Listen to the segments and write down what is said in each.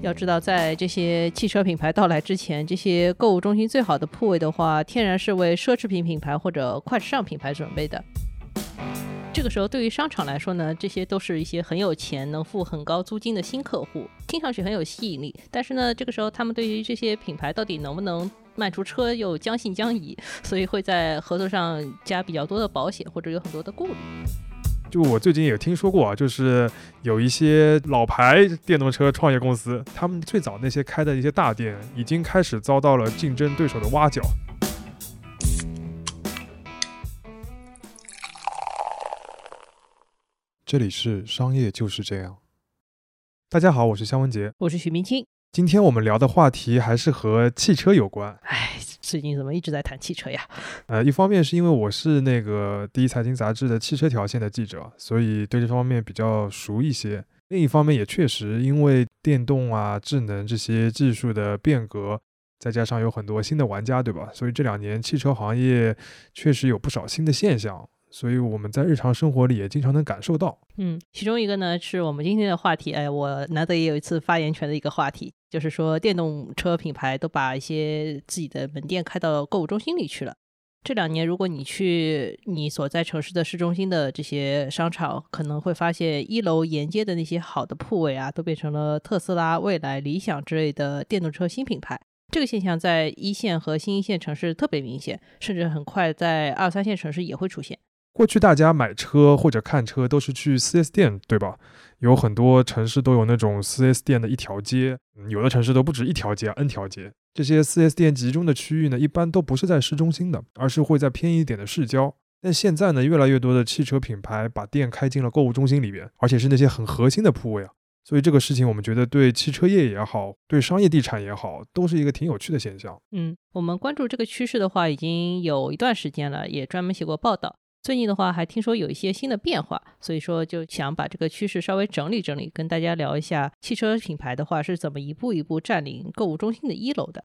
要知道，在这些汽车品牌到来之前，这些购物中心最好的铺位的话，天然是为奢侈品品牌或者快时尚品牌准备的。这个时候，对于商场来说呢，这些都是一些很有钱、能付很高租金的新客户，听上去很有吸引力。但是呢，这个时候他们对于这些品牌到底能不能卖出车又将信将疑，所以会在合作上加比较多的保险，或者有很多的顾虑。就我最近也听说过啊，就是有一些老牌电动车创业公司，他们最早那些开的一些大店，已经开始遭到了竞争对手的挖角。这里是商业就是这样。大家好，我是肖文杰，我是许明清。今天我们聊的话题还是和汽车有关。哎，最近怎么一直在谈汽车呀？呃，一方面是因为我是那个第一财经杂志的汽车条线的记者，所以对这方面比较熟一些。另一方面也确实因为电动啊、智能这些技术的变革，再加上有很多新的玩家，对吧？所以这两年汽车行业确实有不少新的现象。所以我们在日常生活里也经常能感受到。嗯，其中一个呢是我们今天的话题，哎，我难得也有一次发言权的一个话题，就是说电动车品牌都把一些自己的门店开到购物中心里去了。这两年，如果你去你所在城市的市中心的这些商场，可能会发现一楼沿街的那些好的铺位啊，都变成了特斯拉、蔚来、理想之类的电动车新品牌。这个现象在一线和新一线城市特别明显，甚至很快在二三线城市也会出现。过去大家买车或者看车都是去 4S 店，对吧？有很多城市都有那种 4S 店的一条街，有的城市都不止一条街，N 条街。这些 4S 店集中的区域呢，一般都不是在市中心的，而是会在偏一点的市郊。但现在呢，越来越多的汽车品牌把店开进了购物中心里边，而且是那些很核心的铺位啊。所以这个事情，我们觉得对汽车业也好，对商业地产也好，都是一个挺有趣的现象。嗯，我们关注这个趋势的话，已经有一段时间了，也专门写过报道。最近的话，还听说有一些新的变化，所以说就想把这个趋势稍微整理整理，跟大家聊一下汽车品牌的话是怎么一步一步占领购物中心的一楼的。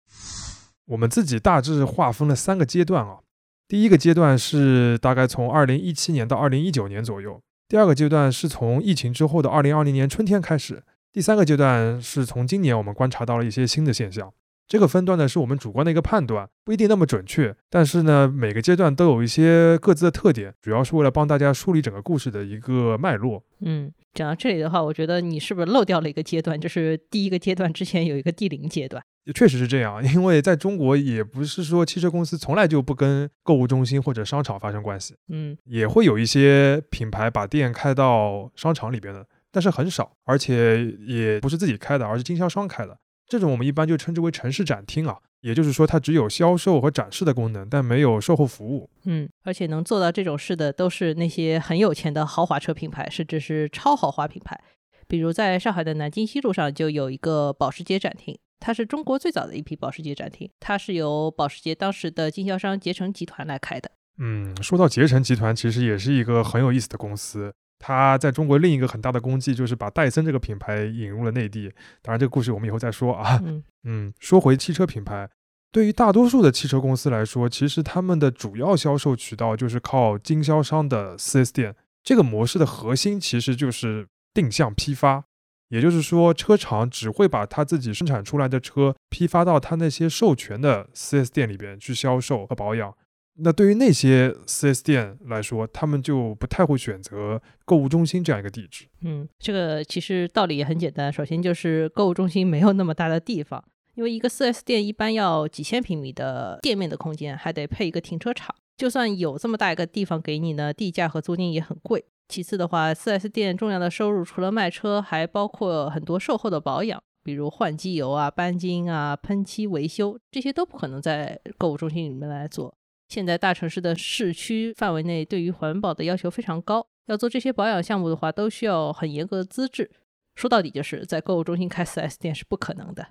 我们自己大致划分了三个阶段啊，第一个阶段是大概从二零一七年到二零一九年左右，第二个阶段是从疫情之后的二零二零年春天开始，第三个阶段是从今年我们观察到了一些新的现象。这个分段呢，是我们主观的一个判断，不一定那么准确。但是呢，每个阶段都有一些各自的特点，主要是为了帮大家梳理整个故事的一个脉络。嗯，讲到这里的话，我觉得你是不是漏掉了一个阶段？就是第一个阶段之前有一个第零阶段。确实是这样，因为在中国也不是说汽车公司从来就不跟购物中心或者商场发生关系。嗯，也会有一些品牌把店开到商场里边的，但是很少，而且也不是自己开的，而是经销商开的。这种我们一般就称之为城市展厅啊，也就是说它只有销售和展示的功能，但没有售后服务。嗯，而且能做到这种事的都是那些很有钱的豪华车品牌，甚至是超豪华品牌。比如在上海的南京西路上就有一个保时捷展厅，它是中国最早的一批保时捷展厅，它是由保时捷当时的经销商捷成集团来开的。嗯，说到捷成集团，其实也是一个很有意思的公司。他在中国另一个很大的功绩就是把戴森这个品牌引入了内地。当然，这个故事我们以后再说啊。嗯 嗯，说回汽车品牌，对于大多数的汽车公司来说，其实他们的主要销售渠道就是靠经销商的 4S 店。这个模式的核心其实就是定向批发，也就是说，车厂只会把他自己生产出来的车批发到他那些授权的 4S 店里边去销售和保养。那对于那些 4S 店来说，他们就不太会选择购物中心这样一个地址。嗯，这个其实道理也很简单。首先就是购物中心没有那么大的地方，因为一个 4S 店一般要几千平米的店面的空间，还得配一个停车场。就算有这么大一个地方给你呢，地价和租金也很贵。其次的话，4S 店重要的收入除了卖车，还包括很多售后的保养，比如换机油啊、钣金啊、喷漆维修，这些都不可能在购物中心里面来做。现在大城市的市区范围内，对于环保的要求非常高，要做这些保养项目的话，都需要很严格的资质。说到底，就是在购物中心开 4S 店是不可能的。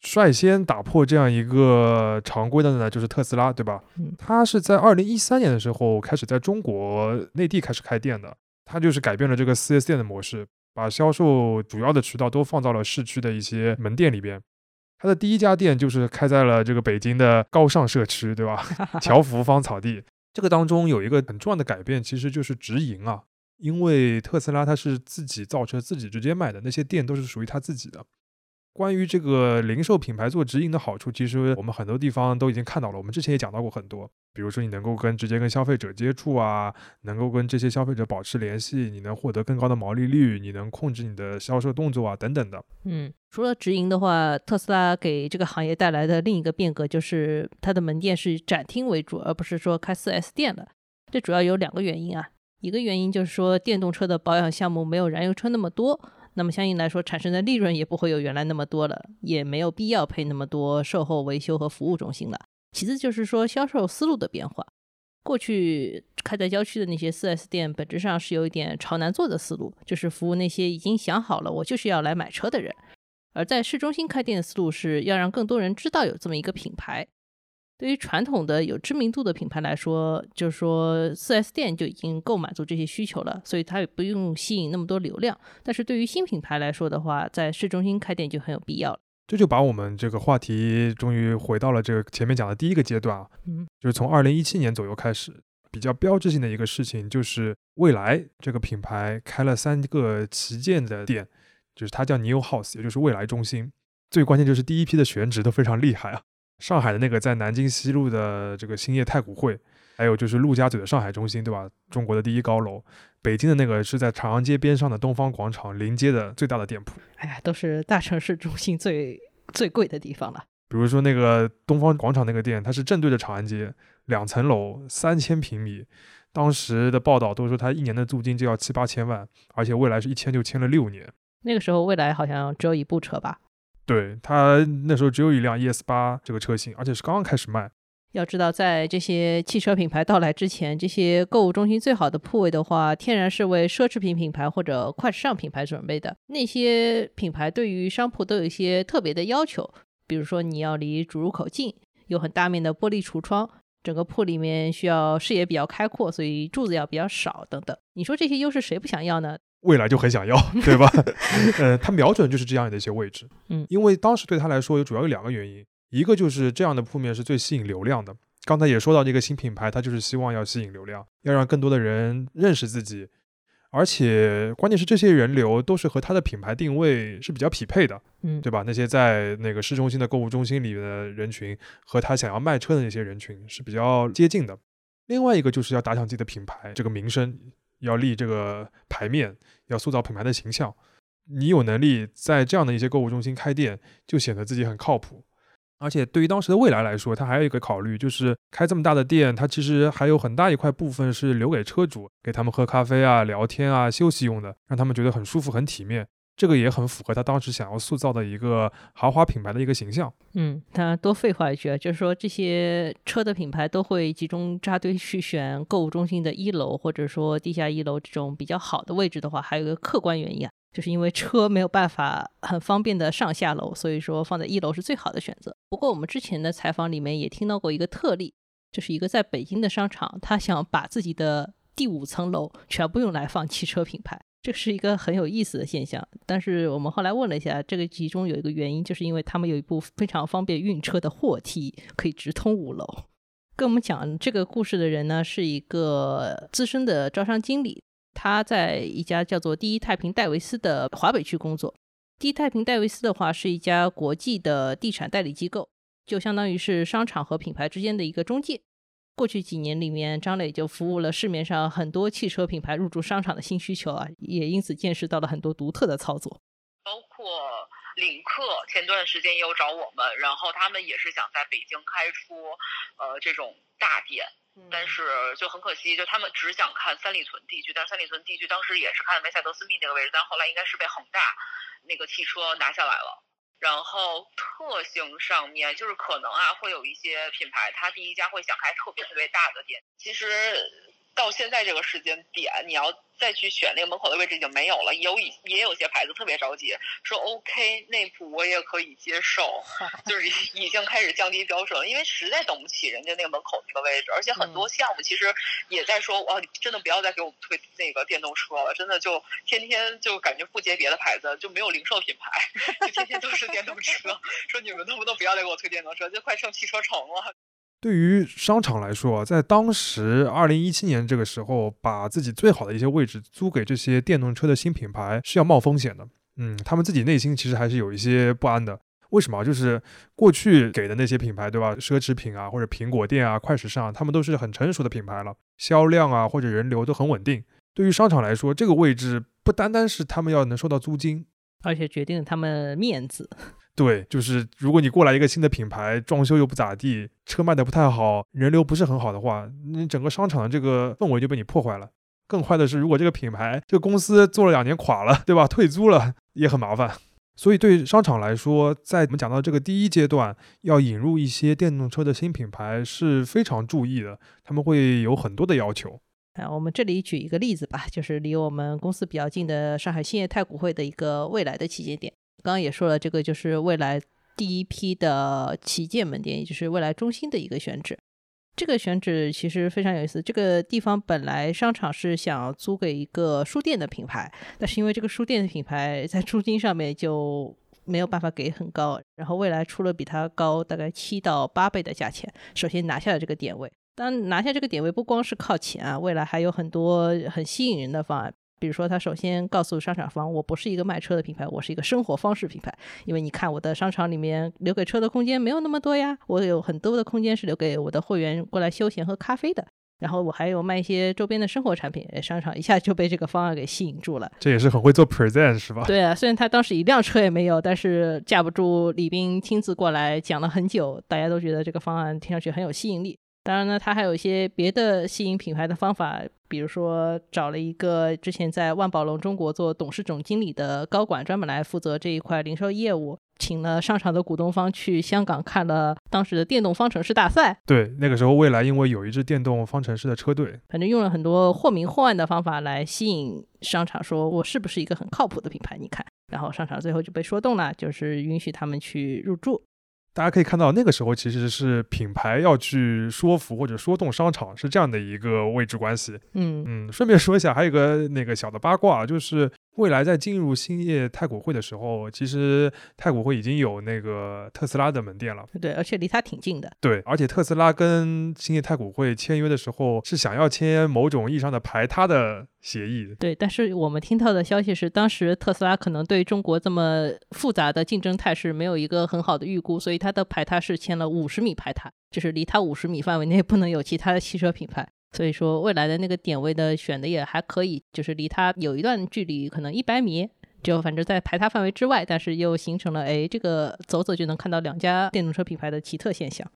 率先打破这样一个常规的呢，就是特斯拉，对吧？嗯，它是在二零一三年的时候开始在中国内地开始开店的，它就是改变了这个 4S 店的模式，把销售主要的渠道都放到了市区的一些门店里边。它的第一家店就是开在了这个北京的高尚社区，对吧？侨福芳草地。这个当中有一个很重要的改变，其实就是直营啊。因为特斯拉它是自己造车自己直接卖的，那些店都是属于他自己的。关于这个零售品牌做直营的好处，其实我们很多地方都已经看到了。我们之前也讲到过很多，比如说你能够跟直接跟消费者接触啊，能够跟这些消费者保持联系，你能获得更高的毛利率，你能控制你的销售动作啊，等等的。嗯，除了直营的话，特斯拉给这个行业带来的另一个变革就是它的门店是以展厅为主，而不是说开 4S 店了。这主要有两个原因啊，一个原因就是说电动车的保养项目没有燃油车那么多。那么相应来说，产生的利润也不会有原来那么多了，也没有必要配那么多售后维修和服务中心了。其次就是说销售思路的变化，过去开在郊区的那些 4S 店，本质上是有一点朝南做的思路，就是服务那些已经想好了我就是要来买车的人；而在市中心开店的思路是要让更多人知道有这么一个品牌。对于传统的有知名度的品牌来说，就是说四 S 店就已经够满足这些需求了，所以它也不用吸引那么多流量。但是对于新品牌来说的话，在市中心开店就很有必要了。这就把我们这个话题终于回到了这个前面讲的第一个阶段啊，嗯，就是从二零一七年左右开始，比较标志性的一个事情就是未来这个品牌开了三个旗舰的店，就是它叫 New House，也就是未来中心。最关键就是第一批的选址都非常厉害啊。上海的那个在南京西路的这个兴业太古汇，还有就是陆家嘴的上海中心，对吧？中国的第一高楼。北京的那个是在长安街边上的东方广场临街的最大的店铺。哎呀，都是大城市中心最最贵的地方了。比如说那个东方广场那个店，它是正对着长安街，两层楼，三千平米。当时的报道都说它一年的租金就要七八千万，而且未来是一签就签了六年。那个时候未来好像只有一部车吧？对他那时候只有一辆 ES 八这个车型，而且是刚刚开始卖。要知道，在这些汽车品牌到来之前，这些购物中心最好的铺位的话，天然是为奢侈品品牌或者快时尚品牌准备的。那些品牌对于商铺都有一些特别的要求，比如说你要离主入口近，有很大面的玻璃橱窗，整个铺里面需要视野比较开阔，所以柱子要比较少等等。你说这些优势谁不想要呢？未来就很想要，对吧？呃，他瞄准就是这样的一些位置，嗯，因为当时对他来说，有主要有两个原因，一个就是这样的铺面是最吸引流量的。刚才也说到，这个新品牌，它就是希望要吸引流量，要让更多的人认识自己，而且关键是这些人流都是和他的品牌定位是比较匹配的，嗯，对吧？那些在那个市中心的购物中心里的人群，和他想要卖车的那些人群是比较接近的。另外一个就是要打响自己的品牌这个名声。要立这个牌面，要塑造品牌的形象。你有能力在这样的一些购物中心开店，就显得自己很靠谱。而且对于当时的未来来说，他还有一个考虑，就是开这么大的店，它其实还有很大一块部分是留给车主，给他们喝咖啡啊、聊天啊、休息用的，让他们觉得很舒服、很体面。这个也很符合他当时想要塑造的一个豪华品牌的一个形象。嗯，他多废话一句啊，就是说这些车的品牌都会集中扎堆去选购物中心的一楼，或者说地下一楼这种比较好的位置的话，还有一个客观原因啊，就是因为车没有办法很方便的上下楼，所以说放在一楼是最好的选择。不过我们之前的采访里面也听到过一个特例，就是一个在北京的商场，他想把自己的第五层楼全部用来放汽车品牌。这是一个很有意思的现象，但是我们后来问了一下，这个其中有一个原因，就是因为他们有一部非常方便运车的货梯，可以直通五楼。跟我们讲这个故事的人呢，是一个资深的招商经理，他在一家叫做第一太平戴维斯的华北区工作。第一太平戴维斯的话是一家国际的地产代理机构，就相当于是商场和品牌之间的一个中介。过去几年里面，张磊就服务了市面上很多汽车品牌入驻商场的新需求啊，也因此见识到了很多独特的操作。包括领克前段时间也有找我们，然后他们也是想在北京开出呃这种大店，但是就很可惜，就他们只想看三里屯地区，但是三里屯地区当时也是看梅赛德斯密那个位置，但后来应该是被恒大那个汽车拿下来了。然后特性上面，就是可能啊，会有一些品牌，它第一家会想开特别特别大的店。其实到现在这个时间点，你要。再去选那个门口的位置已经没有了，有已也有些牌子特别着急，说 OK 内部我也可以接受，就是已经开始降低标准了，因为实在等不起人家那个门口那个位置，而且很多项目其实也在说，哇，你真的不要再给我们推那个电动车了，真的就天天就感觉不接别的牌子，就没有零售品牌，就天天都是电动车，说你们能不能不要再给我推电动车，就快剩汽车城了。对于商场来说，在当时二零一七年这个时候，把自己最好的一些位置租给这些电动车的新品牌是要冒风险的，嗯，他们自己内心其实还是有一些不安的。为什么？就是过去给的那些品牌，对吧？奢侈品啊，或者苹果店啊、快时尚，他们都是很成熟的品牌了，销量啊或者人流都很稳定。对于商场来说，这个位置不单单是他们要能收到租金，而且决定了他们面子。对，就是如果你过来一个新的品牌，装修又不咋地，车卖的不太好，人流不是很好的话，你整个商场的这个氛围就被你破坏了。更坏的是，如果这个品牌这个公司做了两年垮了，对吧？退租了也很麻烦。所以对商场来说，在我们讲到这个第一阶段，要引入一些电动车的新品牌是非常注意的，他们会有很多的要求。啊，我们这里举一个例子吧，就是离我们公司比较近的上海兴业太古汇的一个未来的旗舰店。刚刚也说了，这个就是未来第一批的旗舰门店，也就是未来中心的一个选址。这个选址其实非常有意思。这个地方本来商场是想租给一个书店的品牌，但是因为这个书店的品牌在租金上面就没有办法给很高，然后未来出了比它高大概七到八倍的价钱，首先拿下了这个点位。当拿下这个点位，不光是靠钱啊，未来还有很多很吸引人的方案。比如说，他首先告诉商场方，我不是一个卖车的品牌，我是一个生活方式品牌。因为你看，我的商场里面留给车的空间没有那么多呀，我有很多的空间是留给我的会员过来休闲喝咖啡的。然后我还有卖一些周边的生活产品，商场一下就被这个方案给吸引住了。这也是很会做 present 是吧？对啊，虽然他当时一辆车也没有，但是架不住李斌亲自过来讲了很久，大家都觉得这个方案听上去很有吸引力。当然呢，他还有一些别的吸引品牌的方法，比如说找了一个之前在万宝龙中国做董事总经理的高管，专门来负责这一块零售业务，请了商场的股东方去香港看了当时的电动方程式大赛。对，那个时候未来因为有一支电动方程式的车队，反正用了很多或明或暗的方法来吸引商场，说我是不是一个很靠谱的品牌？你看，然后商场最后就被说动了，就是允许他们去入驻。大家可以看到，那个时候其实是品牌要去说服或者说动商场，是这样的一个位置关系。嗯嗯，顺便说一下，还有个那个小的八卦，就是。未来在进入兴业太古汇的时候，其实太古汇已经有那个特斯拉的门店了。对，而且离它挺近的。对，而且特斯拉跟兴业太古汇签约的时候，是想要签某种意义上的排他的协议。对，但是我们听到的消息是，当时特斯拉可能对中国这么复杂的竞争态势没有一个很好的预估，所以它的排他是签了五十米排他，就是离它五十米范围内不能有其他的汽车品牌。所以说，未来的那个点位的选的也还可以，就是离它有一段距离，可能一百米，就反正在排他范围之外，但是又形成了，哎，这个走走就能看到两家电动车品牌的奇特现象。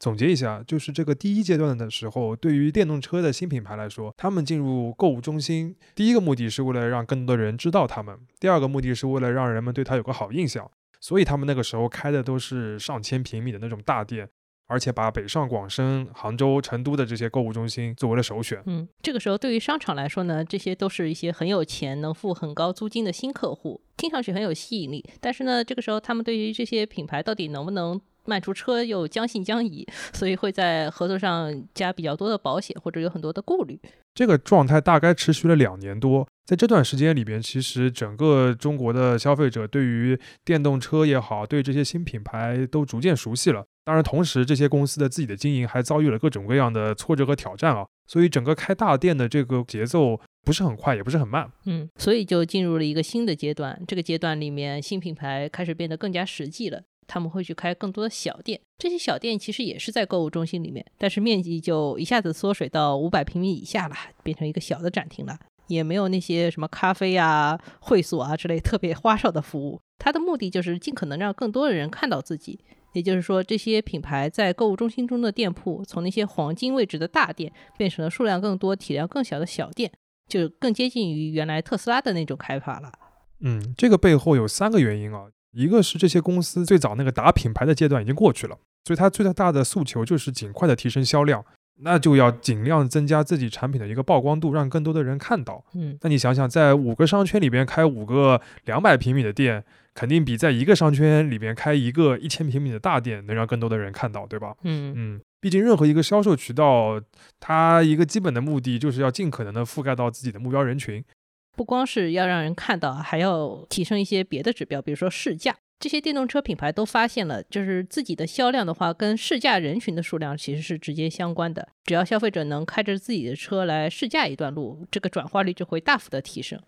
总结一下，就是这个第一阶段的时候，对于电动车的新品牌来说，他们进入购物中心，第一个目的是为了让更多的人知道他们，第二个目的是为了让人们对他有个好印象，所以他们那个时候开的都是上千平米的那种大店。而且把北上广深、杭州、成都的这些购物中心作为了首选。嗯，这个时候对于商场来说呢，这些都是一些很有钱、能付很高租金的新客户，听上去很有吸引力。但是呢，这个时候他们对于这些品牌到底能不能卖出车又将信将疑，所以会在合作上加比较多的保险，或者有很多的顾虑。这个状态大概持续了两年多。在这段时间里边，其实整个中国的消费者对于电动车也好，对这些新品牌都逐渐熟悉了。当然，同时这些公司的自己的经营还遭遇了各种各样的挫折和挑战啊，所以整个开大店的这个节奏不是很快，也不是很慢。嗯，所以就进入了一个新的阶段。这个阶段里面，新品牌开始变得更加实际了。他们会去开更多的小店，这些小店其实也是在购物中心里面，但是面积就一下子缩水到五百平米以下了，变成一个小的展厅了，也没有那些什么咖啡啊、会所啊之类特别花哨的服务。它的目的就是尽可能让更多的人看到自己。也就是说，这些品牌在购物中心中的店铺，从那些黄金位置的大店，变成了数量更多、体量更小的小店，就更接近于原来特斯拉的那种开法了。嗯，这个背后有三个原因啊，一个是这些公司最早那个打品牌的阶段已经过去了，所以它最大的诉求就是尽快的提升销量，那就要尽量增加自己产品的一个曝光度，让更多的人看到。嗯，那你想想，在五个商圈里边开五个两百平米的店。肯定比在一个商圈里边开一个一千平米的大店能让更多的人看到，对吧？嗯嗯，毕竟任何一个销售渠道，它一个基本的目的就是要尽可能的覆盖到自己的目标人群，不光是要让人看到，还要提升一些别的指标，比如说试驾。这些电动车品牌都发现了，就是自己的销量的话，跟试驾人群的数量其实是直接相关的。只要消费者能开着自己的车来试驾一段路，这个转化率就会大幅的提升。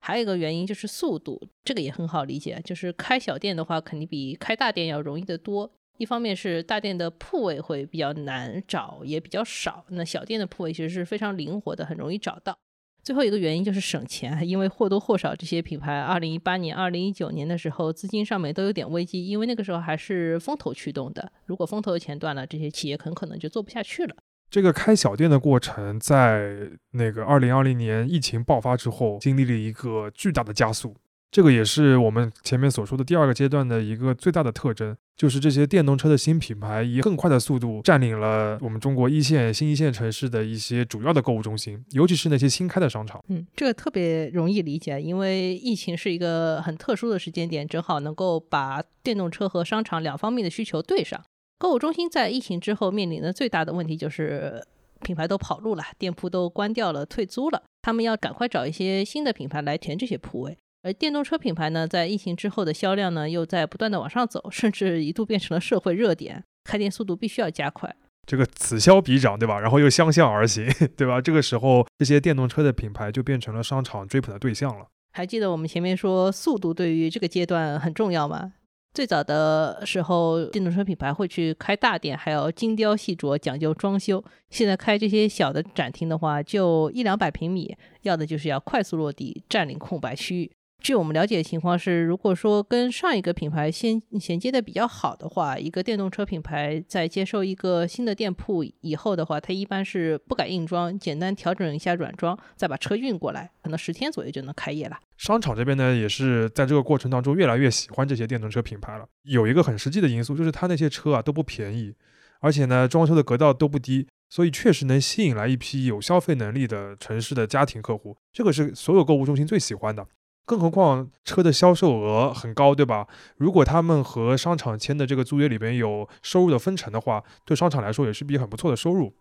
还有一个原因就是速度，这个也很好理解，就是开小店的话，肯定比开大店要容易得多。一方面是大店的铺位会比较难找，也比较少，那小店的铺位其实是非常灵活的，很容易找到。最后一个原因就是省钱，因为或多或少这些品牌，二零一八年、二零一九年的时候，资金上面都有点危机，因为那个时候还是风投驱动的，如果风投的钱断了，这些企业很可能就做不下去了。这个开小店的过程，在那个二零二零年疫情爆发之后，经历了一个巨大的加速。这个也是我们前面所说的第二个阶段的一个最大的特征，就是这些电动车的新品牌以更快的速度占领了我们中国一线、新一线城市的一些主要的购物中心，尤其是那些新开的商场。嗯，这个特别容易理解，因为疫情是一个很特殊的时间点，正好能够把电动车和商场两方面的需求对上。购物中心在疫情之后面临的最大的问题就是品牌都跑路了，店铺都关掉了、退租了，他们要赶快找一些新的品牌来填这些铺位。而电动车品牌呢，在疫情之后的销量呢，又在不断的往上走，甚至一度变成了社会热点，开店速度必须要加快。这个此消彼长，对吧？然后又相向而行，对吧？这个时候，这些电动车的品牌就变成了商场追捧的对象了。还记得我们前面说速度对于这个阶段很重要吗？最早的时候，电动车品牌会去开大店，还要精雕细琢，讲究装修。现在开这些小的展厅的话，就一两百平米，要的就是要快速落地，占领空白区域。据我们了解的情况是，如果说跟上一个品牌衔衔接的比较好的话，一个电动车品牌在接受一个新的店铺以后的话，它一般是不改硬装，简单调整一下软装，再把车运过来，可能十天左右就能开业了。商场这边呢，也是在这个过程当中越来越喜欢这些电动车品牌了。有一个很实际的因素，就是它那些车啊都不便宜，而且呢装修的格调都不低，所以确实能吸引来一批有消费能力的城市的家庭客户，这个是所有购物中心最喜欢的。更何况车的销售额很高，对吧？如果他们和商场签的这个租约里边有收入的分成的话，对商场来说也是笔很不错的收入。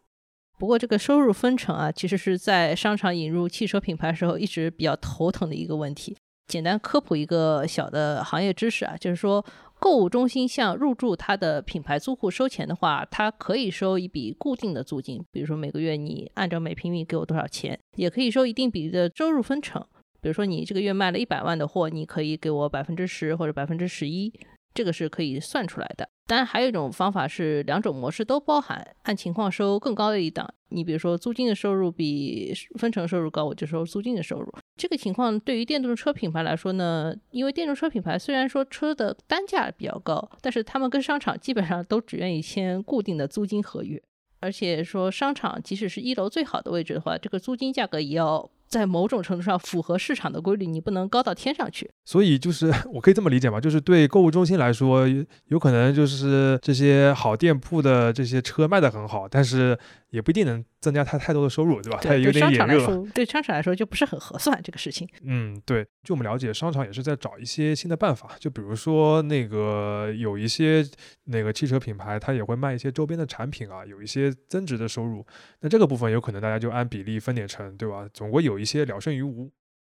不过这个收入分成啊，其实是在商场引入汽车品牌时候一直比较头疼的一个问题。简单科普一个小的行业知识啊，就是说购物中心向入驻它的品牌租户收钱的话，它可以收一笔固定的租金，比如说每个月你按照每平米给我多少钱，也可以收一定比例的收入分成。比如说，你这个月卖了一百万的货，你可以给我百分之十或者百分之十一，这个是可以算出来的。当然，还有一种方法是两种模式都包含，按情况收更高的一档。你比如说，租金的收入比分成收入高，我就收租金的收入。这个情况对于电动车品牌来说呢，因为电动车品牌虽然说车的单价比较高，但是他们跟商场基本上都只愿意签固定的租金合约，而且说商场即使是一楼最好的位置的话，这个租金价格也要。在某种程度上符合市场的规律，你不能高到天上去。所以就是 我可以这么理解吧，就是对购物中心来说，有可能就是这些好店铺的这些车卖得很好，但是。也不一定能增加它太多的收入，对吧？它有点眼热。对商场来说就不是很合算这个事情。嗯，对。就我们了解，商场也是在找一些新的办法。就比如说那个有一些那个汽车品牌，它也会卖一些周边的产品啊，有一些增值的收入。那这个部分有可能大家就按比例分点成，对吧？总归有一一些了胜于无。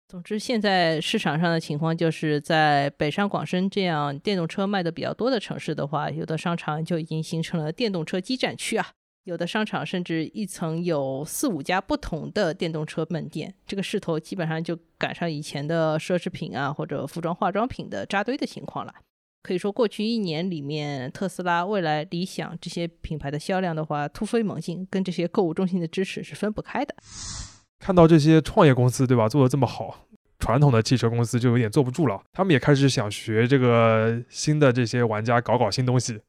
总之，现在市场上的情况就是在北上广深这样电动车卖的比较多的城市的话，有的商场就已经形成了电动车基站区啊。有的商场甚至一层有四五家不同的电动车门店，这个势头基本上就赶上以前的奢侈品啊或者服装化妆品的扎堆的情况了。可以说，过去一年里面，特斯拉、未来、理想这些品牌的销量的话突飞猛进，跟这些购物中心的支持是分不开的。看到这些创业公司对吧做的这么好，传统的汽车公司就有点坐不住了，他们也开始想学这个新的这些玩家搞搞新东西。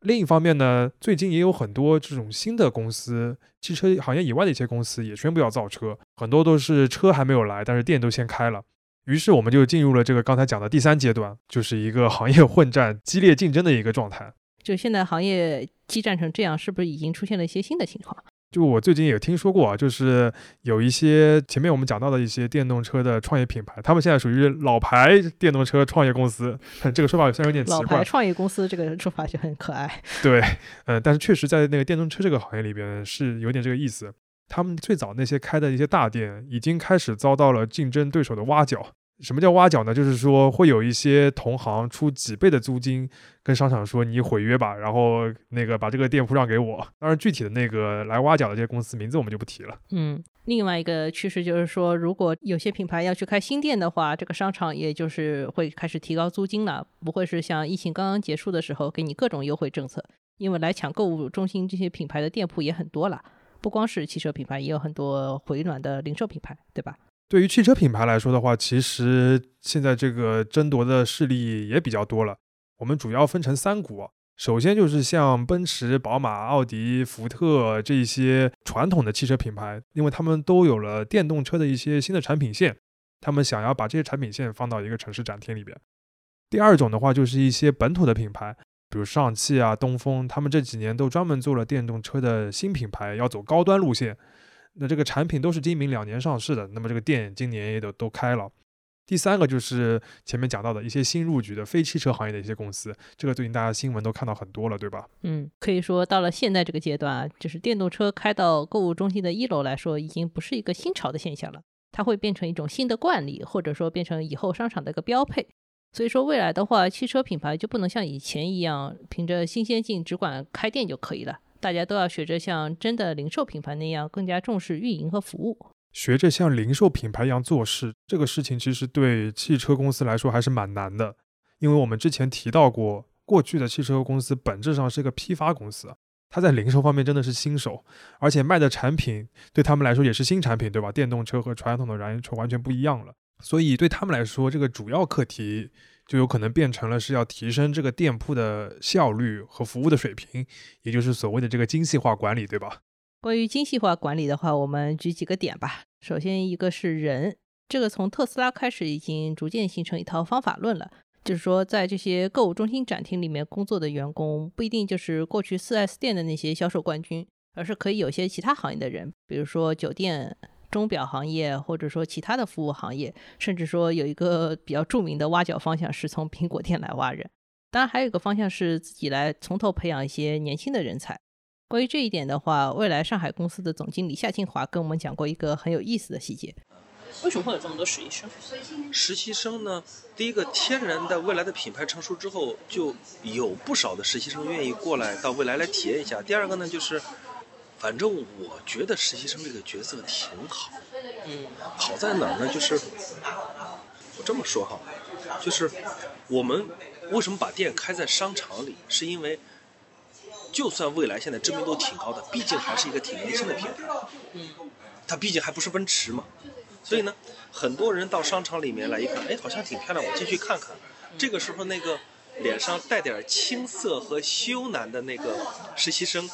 另一方面呢，最近也有很多这种新的公司，汽车行业以外的一些公司也宣布要造车，很多都是车还没有来，但是店都先开了。于是我们就进入了这个刚才讲的第三阶段，就是一个行业混战、激烈竞争的一个状态。就现在行业激战成这样，是不是已经出现了一些新的情况？就我最近也听说过啊，就是有一些前面我们讲到的一些电动车的创业品牌，他们现在属于老牌电动车创业公司。这个说法虽然有点奇怪，老牌创业公司这个说法就很可爱。对，嗯，但是确实在那个电动车这个行业里边是有点这个意思。他们最早那些开的一些大店，已经开始遭到了竞争对手的挖角。什么叫挖角呢？就是说会有一些同行出几倍的租金，跟商场说你毁约吧，然后那个把这个店铺让给我。当然，具体的那个来挖角的这些公司名字我们就不提了。嗯，另外一个趋势就是说，如果有些品牌要去开新店的话，这个商场也就是会开始提高租金了，不会是像疫情刚刚结束的时候给你各种优惠政策，因为来抢购物中心这些品牌的店铺也很多了，不光是汽车品牌，也有很多回暖的零售品牌，对吧？对于汽车品牌来说的话，其实现在这个争夺的势力也比较多了。我们主要分成三股，首先就是像奔驰、宝马、奥迪、福特这些传统的汽车品牌，因为他们都有了电动车的一些新的产品线，他们想要把这些产品线放到一个城市展厅里边。第二种的话，就是一些本土的品牌，比如上汽啊、东风，他们这几年都专门做了电动车的新品牌，要走高端路线。那这个产品都是今明两年上市的，那么这个店今年也都都开了。第三个就是前面讲到的一些新入局的非汽车行业的一些公司，这个最近大家新闻都看到很多了，对吧？嗯，可以说到了现在这个阶段啊，就是电动车开到购物中心的一楼来说，已经不是一个新潮的现象了，它会变成一种新的惯例，或者说变成以后商场的一个标配。所以说未来的话，汽车品牌就不能像以前一样凭着新鲜劲只管开店就可以了。大家都要学着像真的零售品牌那样，更加重视运营和服务。学着像零售品牌一样做事，这个事情其实对汽车公司来说还是蛮难的。因为我们之前提到过，过去的汽车公司本质上是一个批发公司，它在零售方面真的是新手，而且卖的产品对他们来说也是新产品，对吧？电动车和传统的燃油车完全不一样了，所以对他们来说，这个主要课题。就有可能变成了是要提升这个店铺的效率和服务的水平，也就是所谓的这个精细化管理，对吧？关于精细化管理的话，我们举几个点吧。首先，一个是人，这个从特斯拉开始已经逐渐形成一套方法论了，就是说，在这些购物中心展厅里面工作的员工，不一定就是过去 4S 店的那些销售冠军，而是可以有些其他行业的人，比如说酒店。钟表行业，或者说其他的服务行业，甚至说有一个比较著名的挖角方向是从苹果店来挖人。当然，还有一个方向是自己来从头培养一些年轻的人才。关于这一点的话，未来上海公司的总经理夏庆华跟我们讲过一个很有意思的细节。为什么会有这么多实习生？实习生呢？第一个，天然的未来的品牌成熟之后，就有不少的实习生愿意过来到未来来体验一下。第二个呢，就是。反正我觉得实习生这个角色挺好，嗯，好在哪儿呢？就是我这么说哈，就是我们为什么把店开在商场里，是因为就算未来现在知名度挺高的，毕竟还是一个挺年轻的品牌，嗯，它毕竟还不是奔驰嘛，所以呢，很多人到商场里面来一看，哎，好像挺漂亮，我进去看看。这个时候，那个脸上带点青涩和羞赧的那个实习生。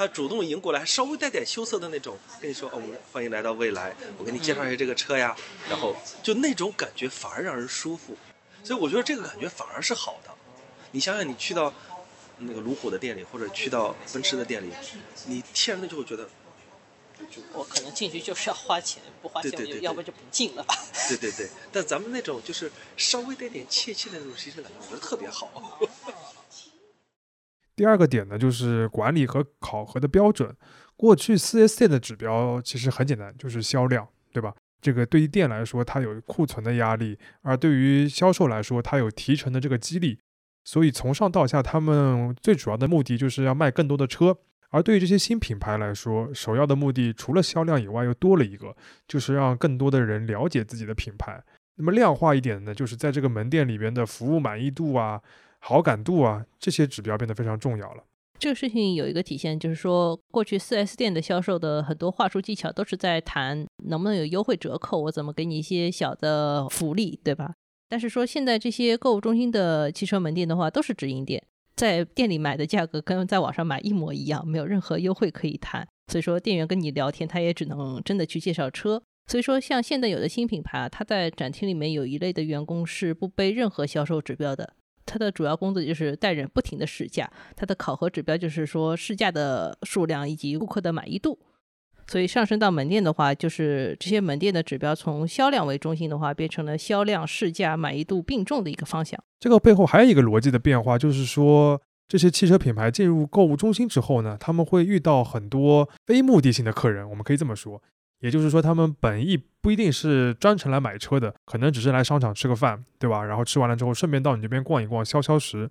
他主动迎过来，还稍微带点羞涩的那种，跟你说：“哦，欢迎来到未来，我给你介绍一下这个车呀。”然后就那种感觉反而让人舒服，所以我觉得这个感觉反而是好的。你想想，你去到那个路虎的店里，或者去到奔驰的店里，你天然的就会觉得，就我可能进去就是要花钱，不花钱就要不就不进了吧。对对对，但咱们那种就是稍微带点怯怯的那种实习生感觉，我觉得特别好。第二个点呢，就是管理和考核的标准。过去四 S 店的指标其实很简单，就是销量，对吧？这个对于店来说，它有库存的压力；而对于销售来说，它有提成的这个激励。所以从上到下，他们最主要的目的就是要卖更多的车。而对于这些新品牌来说，首要的目的除了销量以外，又多了一个，就是让更多的人了解自己的品牌。那么量化一点呢，就是在这个门店里边的服务满意度啊。好感度啊，这些指标变得非常重要了。这个事情有一个体现，就是说，过去 4S 店的销售的很多话术技巧都是在谈能不能有优惠折扣，我怎么给你一些小的福利，对吧？但是说现在这些购物中心的汽车门店的话，都是直营店，在店里买的价格跟在网上买一模一样，没有任何优惠可以谈。所以说，店员跟你聊天，他也只能真的去介绍车。所以说，像现在有的新品牌啊，他在展厅里面有一类的员工是不背任何销售指标的。它的主要工作就是带人不停的试驾，它的考核指标就是说试驾的数量以及顾客的满意度。所以上升到门店的话，就是这些门店的指标从销量为中心的话，变成了销量、试驾、满意度并重的一个方向。这个背后还有一个逻辑的变化，就是说这些汽车品牌进入购物中心之后呢，他们会遇到很多非目的性的客人，我们可以这么说，也就是说，他们本意不一定是专程来买车的，可能只是来商场吃个饭，对吧？然后吃完了之后，顺便到你这边逛一逛，消消食。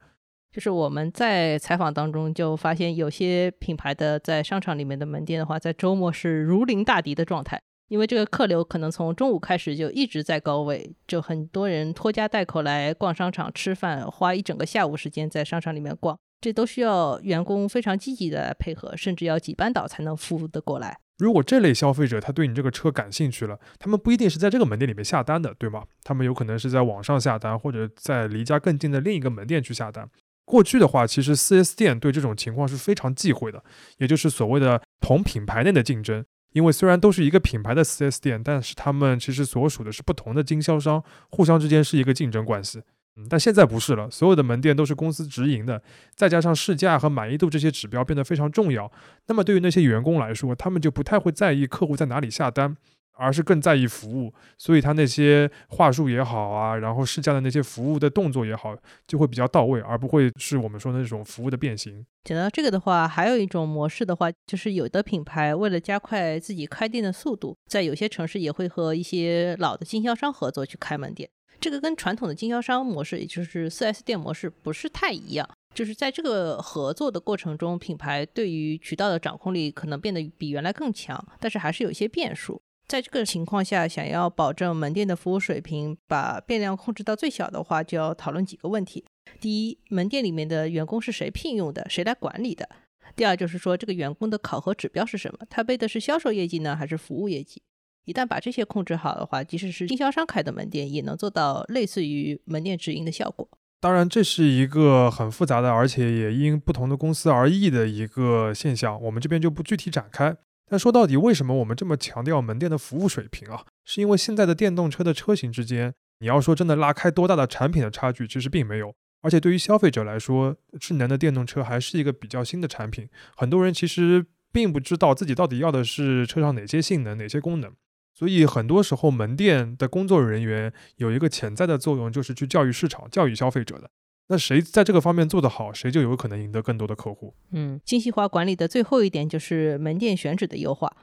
就是我们在采访当中就发现，有些品牌的在商场里面的门店的话，在周末是如临大敌的状态，因为这个客流可能从中午开始就一直在高位，就很多人拖家带口来逛商场吃饭，花一整个下午时间在商场里面逛，这都需要员工非常积极的配合，甚至要挤班倒才能服务得过来。如果这类消费者他对你这个车感兴趣了，他们不一定是在这个门店里面下单的，对吗？他们有可能是在网上下单，或者在离家更近的另一个门店去下单。过去的话，其实 4S 店对这种情况是非常忌讳的，也就是所谓的同品牌内的竞争。因为虽然都是一个品牌的 4S 店，但是他们其实所属的是不同的经销商，互相之间是一个竞争关系。但现在不是了，所有的门店都是公司直营的，再加上试驾和满意度这些指标变得非常重要。那么对于那些员工来说，他们就不太会在意客户在哪里下单。而是更在意服务，所以他那些话术也好啊，然后试驾的那些服务的动作也好，就会比较到位，而不会是我们说的那种服务的变形。讲到这个的话，还有一种模式的话，就是有的品牌为了加快自己开店的速度，在有些城市也会和一些老的经销商合作去开门店。这个跟传统的经销商模式，也就是 4S 店模式不是太一样。就是在这个合作的过程中，品牌对于渠道的掌控力可能变得比原来更强，但是还是有一些变数。在这个情况下，想要保证门店的服务水平，把变量控制到最小的话，就要讨论几个问题。第一，门店里面的员工是谁聘用的，谁来管理的？第二，就是说这个员工的考核指标是什么？他背的是销售业绩呢，还是服务业绩？一旦把这些控制好的话，即使是经销商开的门店，也能做到类似于门店直营的效果。当然，这是一个很复杂的，而且也因不同的公司而异的一个现象，我们这边就不具体展开。但说到底，为什么我们这么强调门店的服务水平啊？是因为现在的电动车的车型之间，你要说真的拉开多大的产品的差距，其实并没有。而且对于消费者来说，智能的电动车还是一个比较新的产品，很多人其实并不知道自己到底要的是车上哪些性能、哪些功能。所以很多时候，门店的工作人员有一个潜在的作用，就是去教育市场、教育消费者的。那谁在这个方面做得好，谁就有可能赢得更多的客户。嗯，精细化管理的最后一点就是门店选址的优化。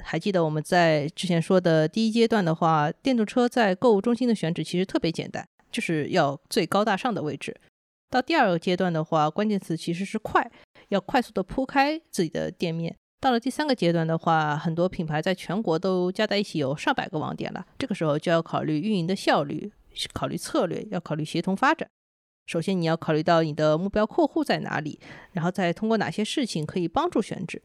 还记得我们在之前说的第一阶段的话，电动车在购物中心的选址其实特别简单，就是要最高大上的位置。到第二个阶段的话，关键词其实是快，要快速的铺开自己的店面。到了第三个阶段的话，很多品牌在全国都加在一起有上百个网点了，这个时候就要考虑运营的效率，考虑策略，要考虑协同发展。首先，你要考虑到你的目标客户在哪里，然后再通过哪些事情可以帮助选址。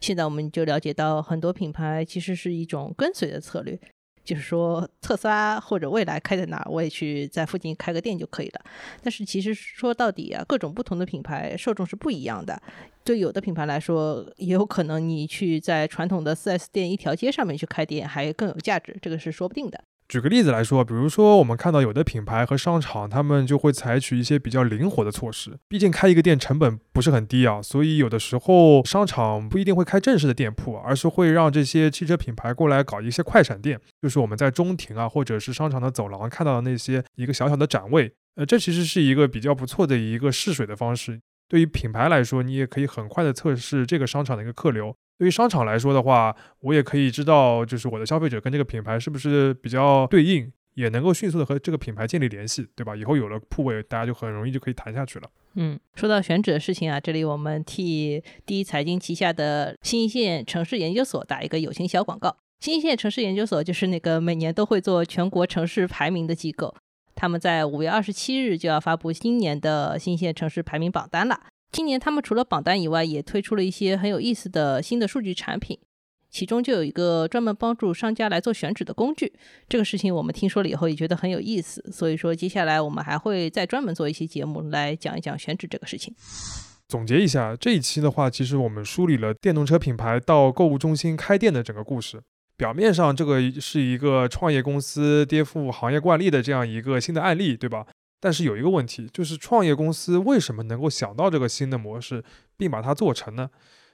现在我们就了解到，很多品牌其实是一种跟随的策略，就是说特斯拉或者未来开在哪儿，我也去在附近开个店就可以了。但是其实说到底啊，各种不同的品牌受众是不一样的。对有的品牌来说，也有可能你去在传统的 4S 店一条街上面去开店还更有价值，这个是说不定的。举个例子来说，比如说我们看到有的品牌和商场，他们就会采取一些比较灵活的措施。毕竟开一个店成本不是很低啊，所以有的时候商场不一定会开正式的店铺，而是会让这些汽车品牌过来搞一些快闪店，就是我们在中庭啊，或者是商场的走廊看到的那些一个小小的展位。呃，这其实是一个比较不错的一个试水的方式。对于品牌来说，你也可以很快的测试这个商场的一个客流。对于商场来说的话，我也可以知道，就是我的消费者跟这个品牌是不是比较对应，也能够迅速的和这个品牌建立联系，对吧？以后有了铺位，大家就很容易就可以谈下去了。嗯，说到选址的事情啊，这里我们替第一财经旗下的新一线城市研究所打一个友情小广告。新一线城市研究所就是那个每年都会做全国城市排名的机构，他们在五月二十七日就要发布今年的新一线城市排名榜单了。今年他们除了榜单以外，也推出了一些很有意思的新的数据产品，其中就有一个专门帮助商家来做选址的工具。这个事情我们听说了以后也觉得很有意思，所以说接下来我们还会再专门做一期节目来讲一讲选址这个事情。总结一下这一期的话，其实我们梳理了电动车品牌到购物中心开店的整个故事。表面上这个是一个创业公司颠覆行业惯例的这样一个新的案例，对吧？但是有一个问题，就是创业公司为什么能够想到这个新的模式，并把它做成呢？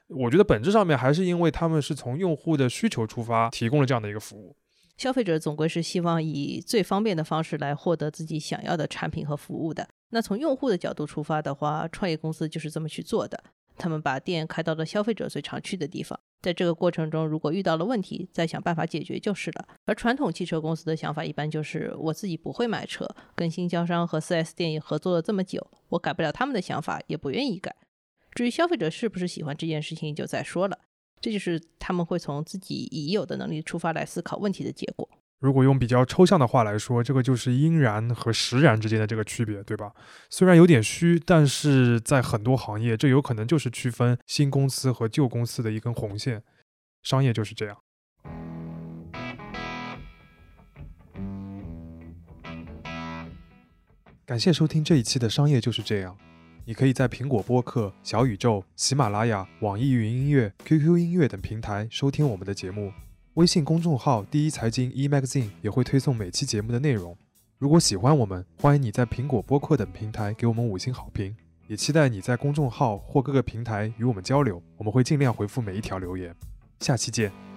我觉得本质上面还是因为他们是从用户的需求出发，提供了这样的一个服务。消费者总归是希望以最方便的方式来获得自己想要的产品和服务的。那从用户的角度出发的话，创业公司就是这么去做的。他们把店开到了消费者最常去的地方，在这个过程中，如果遇到了问题，再想办法解决就是了。而传统汽车公司的想法一般就是，我自己不会买车，跟经销商和 4S 店也合作了这么久，我改不了他们的想法，也不愿意改。至于消费者是不是喜欢这件事情，就再说了。这就是他们会从自己已有的能力出发来思考问题的结果。如果用比较抽象的话来说，这个就是阴然和实然之间的这个区别，对吧？虽然有点虚，但是在很多行业，这有可能就是区分新公司和旧公司的一根红线。商业就是这样。感谢收听这一期的《商业就是这样》。你可以在苹果播客、小宇宙、喜马拉雅、网易云音乐、QQ 音乐等平台收听我们的节目。微信公众号“第一财经 e magazine” 也会推送每期节目的内容。如果喜欢我们，欢迎你在苹果播客等平台给我们五星好评，也期待你在公众号或各个平台与我们交流，我们会尽量回复每一条留言。下期见。